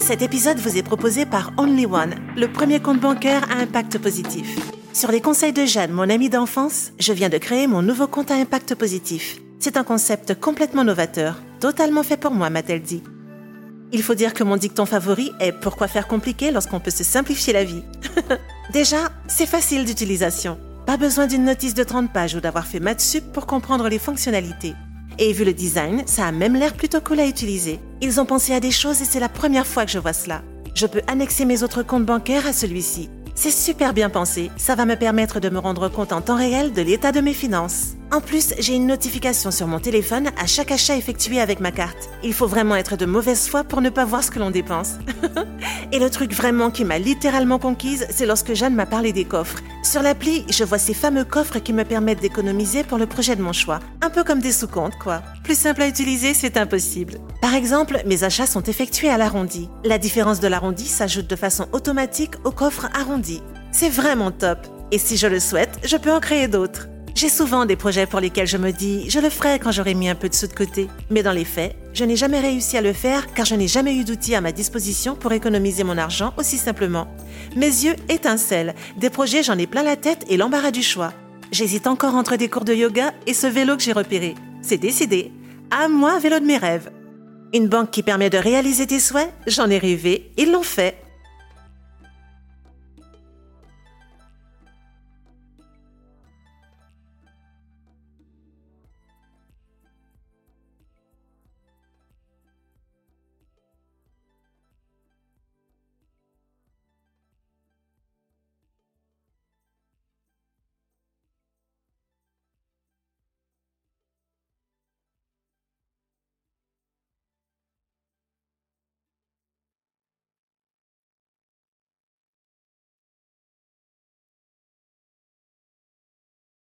Cet épisode vous est proposé par Only One, le premier compte bancaire à impact positif. Sur les conseils de Jeanne, mon amie d'enfance, je viens de créer mon nouveau compte à impact positif. C'est un concept complètement novateur, totalement fait pour moi, m'a-t-elle dit. Il faut dire que mon dicton favori est Pourquoi faire compliqué lorsqu'on peut se simplifier la vie? Déjà, c'est facile d'utilisation. Pas besoin d'une notice de 30 pages ou d'avoir fait Matsup pour comprendre les fonctionnalités. Et vu le design, ça a même l'air plutôt cool à utiliser. Ils ont pensé à des choses et c'est la première fois que je vois cela. Je peux annexer mes autres comptes bancaires à celui-ci. C'est super bien pensé, ça va me permettre de me rendre compte en temps réel de l'état de mes finances. En plus, j'ai une notification sur mon téléphone à chaque achat effectué avec ma carte. Il faut vraiment être de mauvaise foi pour ne pas voir ce que l'on dépense. Et le truc vraiment qui m'a littéralement conquise, c'est lorsque Jeanne m'a parlé des coffres. Sur l'appli, je vois ces fameux coffres qui me permettent d'économiser pour le projet de mon choix. Un peu comme des sous-comptes, quoi. Plus simple à utiliser, c'est impossible. Par exemple, mes achats sont effectués à l'arrondi. La différence de l'arrondi s'ajoute de façon automatique au coffre arrondi. C'est vraiment top. Et si je le souhaite, je peux en créer d'autres. J'ai souvent des projets pour lesquels je me dis je le ferai quand j'aurai mis un peu de sous de côté. Mais dans les faits, je n'ai jamais réussi à le faire car je n'ai jamais eu d'outils à ma disposition pour économiser mon argent aussi simplement. Mes yeux étincellent. Des projets, j'en ai plein la tête et l'embarras du choix. J'hésite encore entre des cours de yoga et ce vélo que j'ai repéré. C'est décidé. À moi, vélo de mes rêves. Une banque qui permet de réaliser tes souhaits J'en ai rêvé, ils l'ont fait.